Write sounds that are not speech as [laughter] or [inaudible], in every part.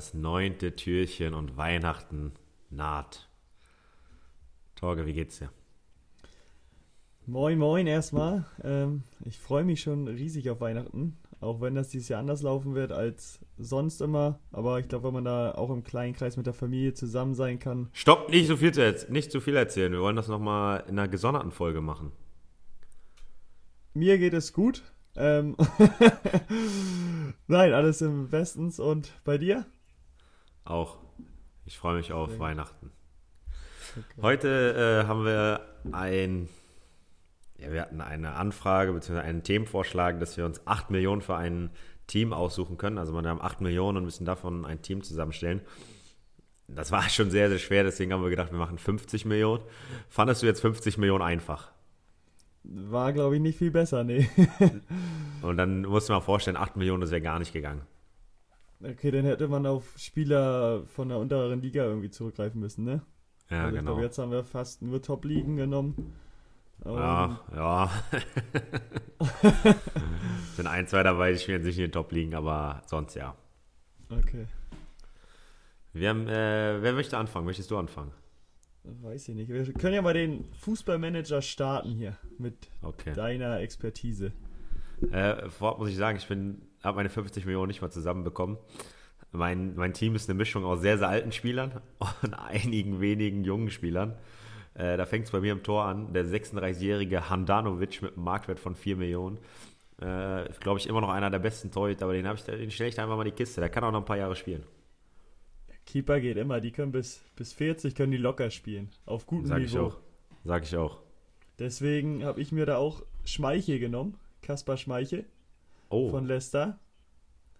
Das neunte Türchen und Weihnachten naht. Torge, wie geht's dir? Moin, moin erstmal. Ähm, ich freue mich schon riesig auf Weihnachten, auch wenn das dieses Jahr anders laufen wird als sonst immer. Aber ich glaube, wenn man da auch im kleinen Kreis mit der Familie zusammen sein kann. Stopp, nicht so viel, zu nicht so viel erzählen. Wir wollen das nochmal in einer gesonderten Folge machen. Mir geht es gut. Ähm [laughs] Nein, alles im Bestens. Und bei dir? Auch. Ich freue mich auf okay. Weihnachten. Okay. Heute äh, haben wir ein, ja, wir hatten eine Anfrage bzw. einen Themenvorschlag, dass wir uns 8 Millionen für ein Team aussuchen können. Also wir haben 8 Millionen und müssen davon ein Team zusammenstellen. Das war schon sehr, sehr schwer, deswegen haben wir gedacht, wir machen 50 Millionen. Fandest du jetzt 50 Millionen einfach? War, glaube ich, nicht viel besser, nee. und dann musst du mal vorstellen, 8 Millionen, das wäre gar nicht gegangen. Okay, dann hätte man auf Spieler von der unteren Liga irgendwie zurückgreifen müssen, ne? Ja, also genau. Ich glaube, jetzt haben wir fast nur Top-Ligen genommen. ja, ja. sind ein, zwei dabei, die spielen sich in den Top-Ligen, aber sonst ja. Okay. Wir haben, äh, wer möchte anfangen? Möchtest du anfangen? Weiß ich nicht. Wir können ja mal den Fußballmanager starten hier mit okay. deiner Expertise. Äh, vorab muss ich sagen, ich bin habe meine 50 Millionen nicht mal zusammenbekommen. Mein, mein Team ist eine Mischung aus sehr, sehr alten Spielern [laughs] und einigen wenigen jungen Spielern. Äh, da fängt es bei mir im Tor an. Der 36-jährige Handanovic mit einem Marktwert von 4 Millionen. Äh, Glaube ich immer noch einer der besten Torhüter, aber den, ich, den stelle ich da einfach mal die Kiste. Der kann auch noch ein paar Jahre spielen. Keeper geht immer. Die können bis, bis 40 können die locker spielen. Auf gutem Sag Niveau. Ich auch. Sag ich auch. Deswegen habe ich mir da auch Schmeichel genommen. Kaspar Schmeichel oh. von Leicester.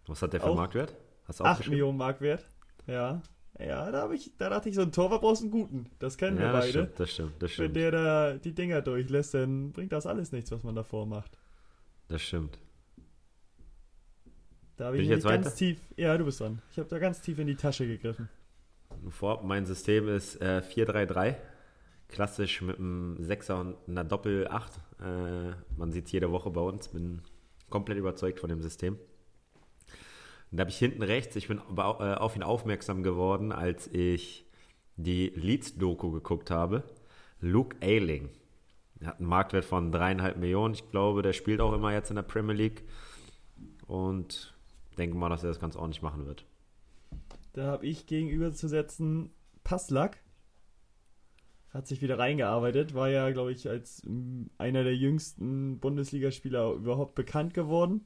Was hat der für einen Marktwert? Hast du 8 Millionen Marktwert. Ja. Ja, da, ich, da dachte ich, so ein Torwart brauchst einen guten. Das kennen ja, wir das beide. Stimmt, das stimmt, das stimmt. Wenn der da die Dinger durchlässt, dann bringt das alles nichts, was man davor macht. Das stimmt. Da habe ich, ich jetzt ganz weiter? tief. Ja, du bist dran. Ich habe da ganz tief in die Tasche gegriffen. Vor, mein System ist äh, 4-3-3. Klassisch mit einem Sechser und einer Doppel-8. Äh, man sieht es jede Woche bei uns. Bin komplett überzeugt von dem System. Und da habe ich hinten rechts, ich bin äh, auf ihn aufmerksam geworden, als ich die Leeds-Doku geguckt habe. Luke Ayling. Er hat einen Marktwert von dreieinhalb Millionen. Ich glaube, der spielt auch immer jetzt in der Premier League. Und denke mal, dass er das ganz ordentlich machen wird. Da habe ich gegenüberzusetzen Passlack. Hat sich wieder reingearbeitet, war ja, glaube ich, als mm, einer der jüngsten Bundesligaspieler überhaupt bekannt geworden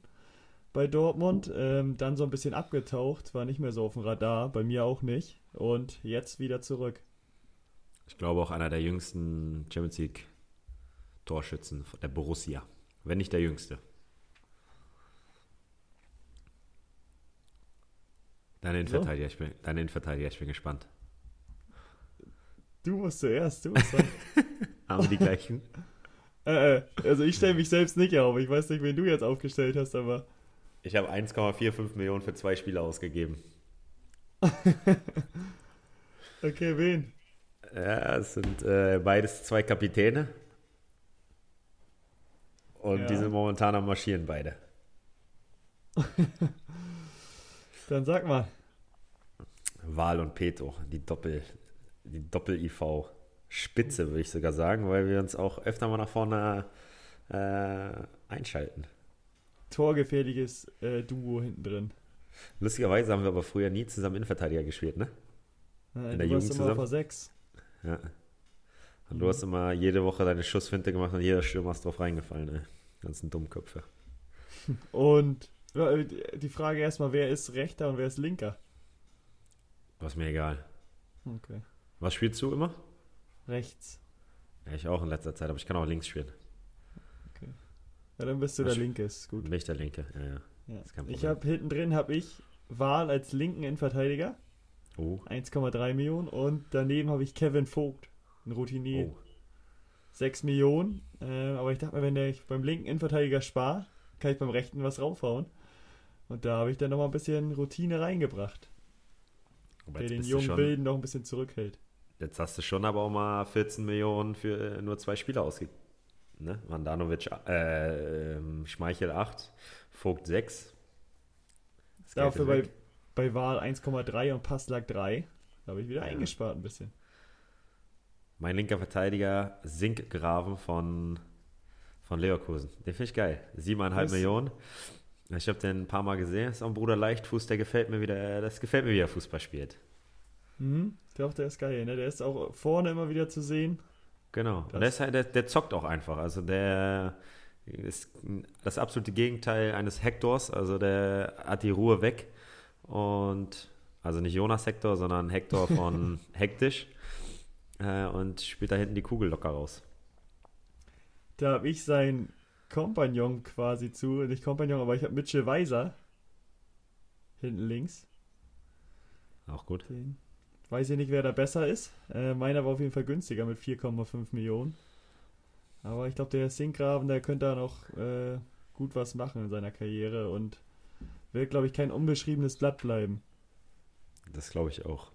bei Dortmund. Ähm, dann so ein bisschen abgetaucht, war nicht mehr so auf dem Radar, bei mir auch nicht. Und jetzt wieder zurück. Ich glaube auch einer der jüngsten Champions League Torschützen der Borussia. Wenn nicht der jüngste. Dein Innenverteidiger, so. ich bin, dein Innenverteidiger, ich bin gespannt. Du musst zuerst, du musst [laughs] Haben wir die gleichen? äh, äh, also ich stelle mich selbst nicht auf. Ich weiß nicht, wen du jetzt aufgestellt hast, aber. Ich habe 1,45 Millionen für zwei Spiele ausgegeben. [laughs] okay, wen? Ja, es sind äh, beides zwei Kapitäne. Und ja. die sind momentan am Marschieren beide. [laughs] Dann sag mal. Wahl und Peto, die Doppel, die Doppel-IV Spitze, würde ich sogar sagen, weil wir uns auch öfter mal nach vorne äh, einschalten. Torgefährliches äh, Duo hinten drin. Lustigerweise haben wir aber früher nie zusammen Innenverteidiger gespielt, ne? Ja, In der Jugend zusammen. Immer vor sechs. Ja. Und mhm. du hast immer jede Woche deine Schussfinte gemacht und jeder Stürmer ist drauf reingefallen, ne? Ganzen Dummköpfe. [laughs] Und die Frage erstmal, wer ist rechter und wer ist linker? Was mir egal. Okay. Was spielst du immer? Rechts. Ja, ich auch in letzter Zeit, aber ich kann auch links spielen. Okay. Ja, dann bist du Was der Linke, ist gut. Bin ich der Linke, ja, ja. ja. Ich habe hinten drin habe ich Wahl als linken Innenverteidiger. Oh. 1,3 Millionen. Und daneben habe ich Kevin Vogt, ein Routinier. Oh. 6 Millionen. Äh, aber ich dachte mir, wenn der beim linken Innenverteidiger spart, kann ich beim rechten was raufhauen. Und da habe ich dann noch mal ein bisschen Routine reingebracht. Aber der den jungen schon, Wilden noch ein bisschen zurückhält. Jetzt hast du schon aber auch mal 14 Millionen für äh, nur zwei Spieler ausgegeben. Ne? Mandanovic, äh, Schmeichel 8, Vogt 6. Dafür bei, bei Wahl 1,3 und Passlack 3. Da habe ich wieder ja. eingespart ein bisschen. Mein linker Verteidiger Sinkgraven von, von Leverkusen. Den finde ich geil. 7,5 Millionen. Ich habe den ein paar Mal gesehen. Ist auch ein Bruder Leichtfuß, der gefällt mir wieder, das gefällt mir, wie er Fußball spielt. Mhm, der, der ist geil, ne? Der ist auch vorne immer wieder zu sehen. Genau. Und der, ist halt, der, der zockt auch einfach. Also der ist das absolute Gegenteil eines Hektors. Also der hat die Ruhe weg. Und also nicht Jonas Hector, sondern Hector [laughs] von Hektisch. Äh, und spielt da hinten die Kugel locker raus. Da habe ich seinen Kompagnon quasi zu. Nicht Kompagnon, aber ich habe Mitchell Weiser. Hinten links. Auch gut. Den weiß ich nicht, wer da besser ist. Äh, meiner war auf jeden Fall günstiger mit 4,5 Millionen. Aber ich glaube, der Sinkgraven, der könnte da noch äh, gut was machen in seiner Karriere und wird, glaube ich, kein unbeschriebenes Blatt bleiben. Das glaube ich auch.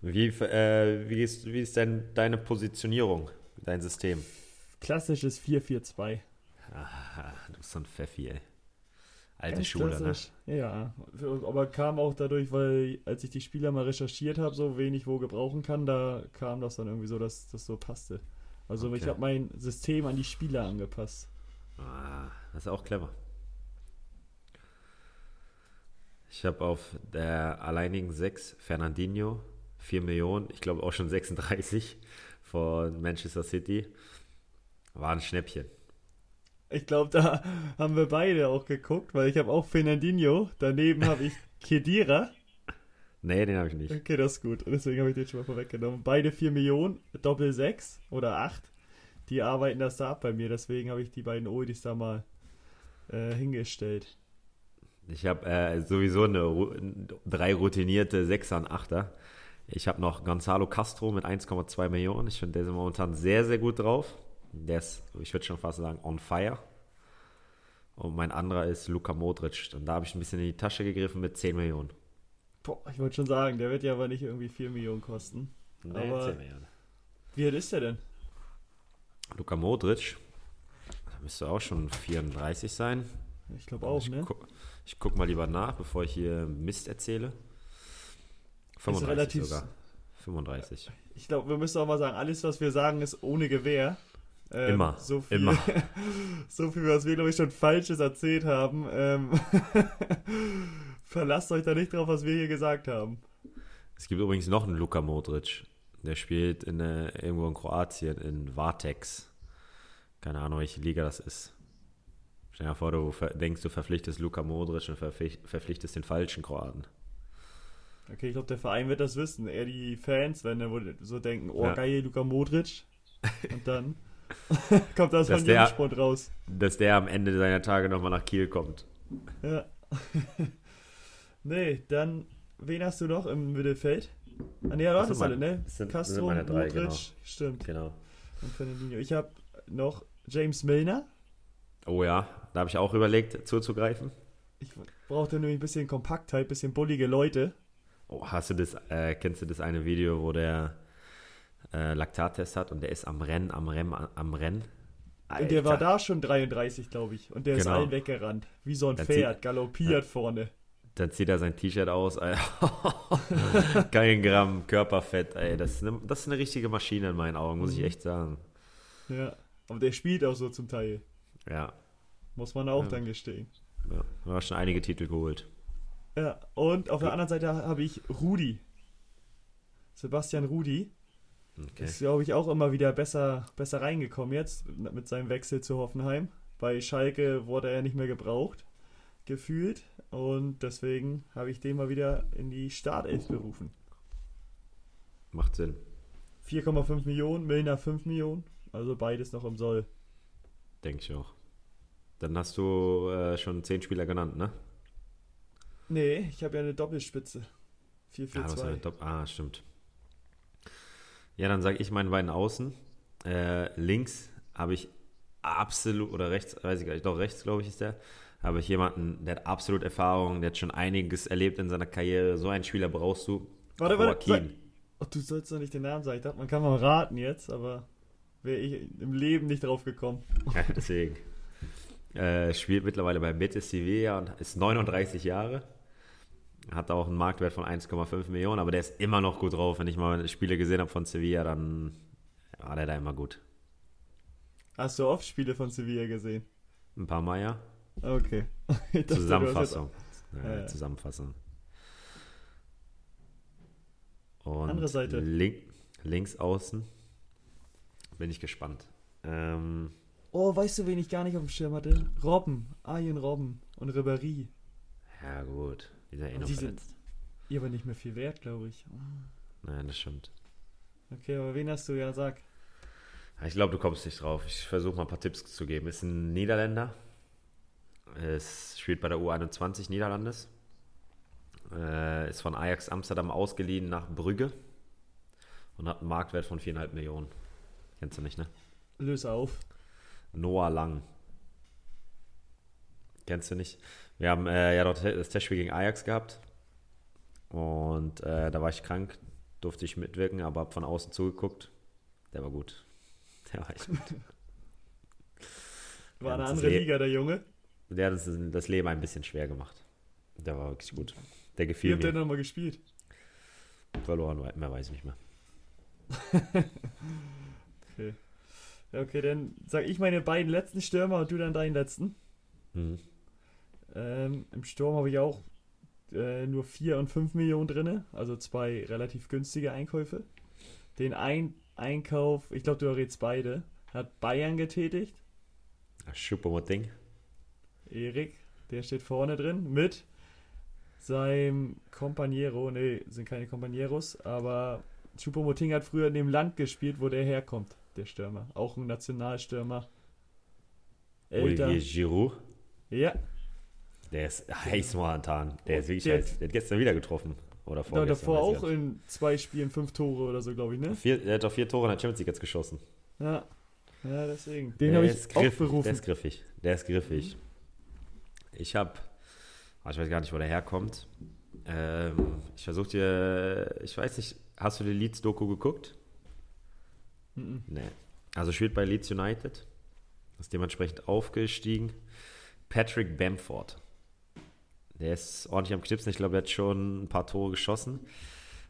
Wie, äh, wie, ist, wie ist denn deine Positionierung, dein System? Klassisches 4-4-2. Ah, du bist so ein Pfeffi, ey. Alte Ganz Schule, ne? Ja, aber kam auch dadurch, weil als ich die Spieler mal recherchiert habe, so wenig wo gebrauchen kann, da kam das dann irgendwie so, dass das so passte. Also okay. ich habe mein System an die Spieler angepasst. Ah, das ist auch clever. Ich habe auf der alleinigen 6 Fernandinho, 4 Millionen, ich glaube auch schon 36 von Manchester City. War ein Schnäppchen. Ich glaube, da haben wir beide auch geguckt, weil ich habe auch Fernandinho, daneben habe ich Kedira. Nee, den habe ich nicht. Okay, das ist gut. Deswegen habe ich den schon mal vorweggenommen. Beide 4 Millionen, Doppel 6 oder 8. Die arbeiten das da ab bei mir. Deswegen habe ich die beiden Oldis da mal äh, hingestellt. Ich habe äh, sowieso eine, drei routinierte Sechser und Achter. Ich habe noch Gonzalo Castro mit 1,2 Millionen. Ich finde, der ist momentan sehr, sehr gut drauf. Der ist, ich würde schon fast sagen, on fire. Und mein anderer ist Luka Modric. Und da habe ich ein bisschen in die Tasche gegriffen mit 10 Millionen. Boah, ich wollte schon sagen, der wird ja aber nicht irgendwie 4 Millionen kosten. Nee, aber 10 Millionen. Wie alt ist der denn? Luka Modric. Da müsste auch schon 34 sein. Ich glaube auch, ich ne? Gu ich gucke mal lieber nach, bevor ich hier Mist erzähle. 35 relativ, sogar. 35. Ich glaube, wir müssen auch mal sagen, alles, was wir sagen, ist ohne Gewehr. Ähm, immer. So viel, immer. [laughs] so viel, was wir, glaube ich, schon Falsches erzählt haben. Ähm, [laughs] verlasst euch da nicht drauf, was wir hier gesagt haben. Es gibt übrigens noch einen Luka Modric. Der spielt in, äh, irgendwo in Kroatien, in Vartex. Keine Ahnung, welche Liga das ist. Stell dir vor, du denkst, du verpflichtest Luka Modric und verpflichtest den falschen Kroaten. Okay, ich glaube, der Verein wird das wissen. Eher die Fans, wenn er so denken, oh ja. geil, Luka Modric. [laughs] Und dann [laughs] kommt das von Jungspund raus. Dass der am Ende seiner Tage nochmal nach Kiel kommt. Ja. [laughs] nee, dann, wen hast du noch im Mittelfeld? Ah, nee, das, das alle, ne? Sind, Castro, sind drei, Modric, genau. stimmt. Genau. Und Fernandinho. Ich habe noch James Milner. Oh ja, da habe ich auch überlegt, zuzugreifen. Ich brauchte nämlich ein bisschen Kompaktheit, ein bisschen bullige Leute. Oh, hast du das, äh, kennst du das eine Video, wo der äh, Laktattest hat und der ist am Rennen, am Rennen, am Rennen? Alter. Und der war da schon 33, glaube ich. Und der genau. ist allen weggerannt. Wie so ein Dann Pferd, galoppiert ja. vorne. Dann zieht er sein T-Shirt aus. [laughs] Kein Gramm Körperfett. Ey. Das, ist eine, das ist eine richtige Maschine in meinen Augen, muss ich mhm. echt sagen. Ja, aber der spielt auch so zum Teil. Ja. Muss man auch ja. dann gestehen. Ja, du hast schon einige Titel geholt. Ja, und auf der anderen Seite habe ich Rudi. Sebastian Rudi. Okay. Ist, glaube ich, auch immer wieder besser, besser reingekommen jetzt mit seinem Wechsel zu Hoffenheim. Bei Schalke wurde er nicht mehr gebraucht, gefühlt. Und deswegen habe ich den mal wieder in die Startelf berufen. Macht Sinn. 4,5 Millionen, Milner 5 Millionen. Also beides noch im Soll. Denke ich auch. Dann hast du äh, schon 10 Spieler genannt, ne? Nee, ich habe ja eine Doppelspitze. 4-4-2. Ah, ah, stimmt. Ja, dann sage ich meinen beiden Außen. Äh, links habe ich absolut, oder rechts, weiß ich gar nicht, doch rechts, glaube ich, ist der, habe ich jemanden, der hat absolut Erfahrung, der hat schon einiges erlebt in seiner Karriere. So einen Spieler brauchst du. Warte, warte, warte. Oh, du sollst doch nicht den Namen sagen. Ich dachte, man kann mal raten jetzt, aber wäre ich im Leben nicht drauf gekommen. [laughs] Ja, deswegen. Äh, spielt mittlerweile bei Betis Sevilla und ist 39 Jahre. Hat auch einen Marktwert von 1,5 Millionen, aber der ist immer noch gut drauf. Wenn ich mal Spiele gesehen habe von Sevilla, dann war der da immer gut. Hast du oft Spiele von Sevilla gesehen? Ein paar Mal, ja. Okay. [laughs] Dachte, Zusammenfassung. Ja, Ja, ja. Zusammenfassung. Und Andere Seite. Link, links außen bin ich gespannt. Ähm, jetzt- Oh, weißt du, wen ich gar nicht auf dem Schirm hatte? Robben. Arjen Robben und Ribéry. ja, gut. Die sind eh noch die sind- verletzt. Ihr aber nicht mehr viel wert, glaube ich. Nein, das stimmt. Okay, aber wen hast du? Ja, sag. Ich glaube, du kommst nicht drauf. Ich versuche mal ein paar Tipps zu geben. Ist ein Niederländer. Es spielt bei der U21 Niederlandes. Äh, ist von Ajax Amsterdam ausgeliehen nach Brügge und hat einen Marktwert von 4,5 Millionen. Kennst du nicht, ne? Löse auf. Noah Lang. Kennst du nicht? Wir haben äh, ja dort das Testspiel gegen Ajax gehabt. Und äh, da war ich krank, durfte ich mitwirken, aber hab von außen zugeguckt. Der war gut. [laughs] Der war echt gut. War eine andere Le- Liga, der Junge. Der hat uns das Leben ein bisschen schwer gemacht. Der war wirklich gut. Der Wie gefiel habt ihr mir. nochmal gespielt? Verloren, mehr weiß ich nicht mehr. [laughs] Okay. Okay, dann sag ich meine beiden letzten Stürmer und du dann deinen letzten. Mhm. Ähm, Im Sturm habe ich auch äh, nur 4 und 5 Millionen drin, also zwei relativ günstige Einkäufe. Den ein Einkauf, ich glaube, du errätst beide, hat Bayern getätigt. Schuppomoting. Erik, der steht vorne drin, mit seinem Companiero, nee, sind keine Companieros, aber Choupo-Moting hat früher in dem Land gespielt, wo der herkommt, der Stürmer. Auch ein Nationalstürmer. Älter. Olivier Giroud. Ja, Der ist heiß momentan. Der ist wirklich Der- heiß. Der hat gestern wieder getroffen. Oder vorgestern. davor weiß ich auch in zwei Spielen fünf Tore oder so, glaube ich, ne? Vier, er hat doch vier Tore in der Champions League jetzt geschossen. Ja, ja deswegen. Den Der habe ist ich auch griff- Der berufen. ist griffig. Der ist griffig. Ich habe, ich weiß gar nicht, wo der herkommt. Ähm, ich versuche dir, ich weiß nicht, hast du die Leeds-Doku geguckt? Mhm. Nee. Also spielt bei Leeds United. Ist dementsprechend aufgestiegen. Patrick Bamford. Der ist ordentlich am Knipsen. Ich glaube, er hat schon ein paar Tore geschossen.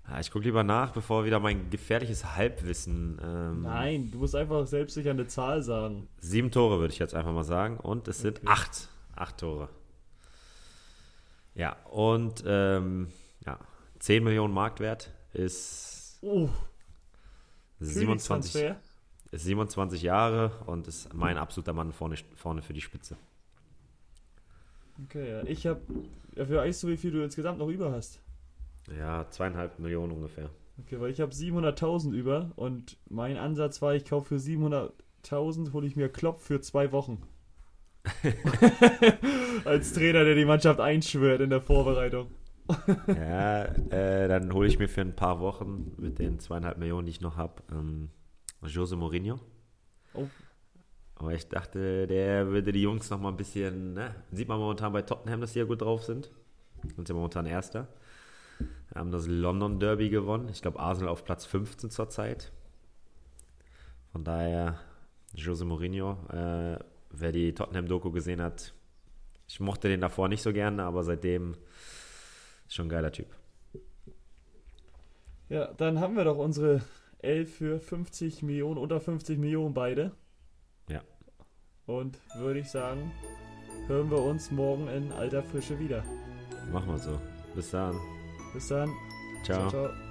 Ah, Ich gucke lieber nach, bevor wieder mein gefährliches Halbwissen. Ähm, Nein, du musst einfach selbst sich an eine Zahl sagen. Sieben Tore würde ich jetzt einfach mal sagen. Und es sind Okay. acht. Acht Tore. Ja, und ähm, ja, 10 Millionen Marktwert ist Oh, 27, Königstransfer. ist 27 Jahre und ist mein absoluter Mann vorne, vorne für die Spitze. Okay, ja. Ich habe. Dafür weißt du, wie viel du insgesamt noch über hast. Ja, zweieinhalb Millionen ungefähr. Okay, weil ich habe 700.000 über und mein Ansatz war, ich kaufe für 700.000, hole ich mir Klopp für zwei Wochen. [laughs] Als Trainer, der die Mannschaft einschwört in der Vorbereitung. Ja, äh, dann hole ich mir für ein paar Wochen mit den zweieinhalb Millionen, die ich noch habe, ähm, Jose Mourinho. Oh. Aber ich dachte, der würde die Jungs noch mal ein bisschen, ne? Sieht man momentan bei Tottenham, dass die ja gut drauf sind. Sind ja momentan Erster. Haben das London Derby gewonnen. Ich glaube, Arsenal auf Platz 15 zurzeit. Von daher, Jose Mourinho, äh, wer die Tottenham-Doku gesehen hat, ich mochte den davor nicht so gerne, aber seitdem schon ein geiler Typ. Ja, dann haben wir doch unsere 11 für 50 Millionen, unter 50 Millionen beide. Und würde ich sagen, hören wir uns morgen in alter Frische wieder. Machen wir so. Bis dann. Bis dann. Ciao. ciao.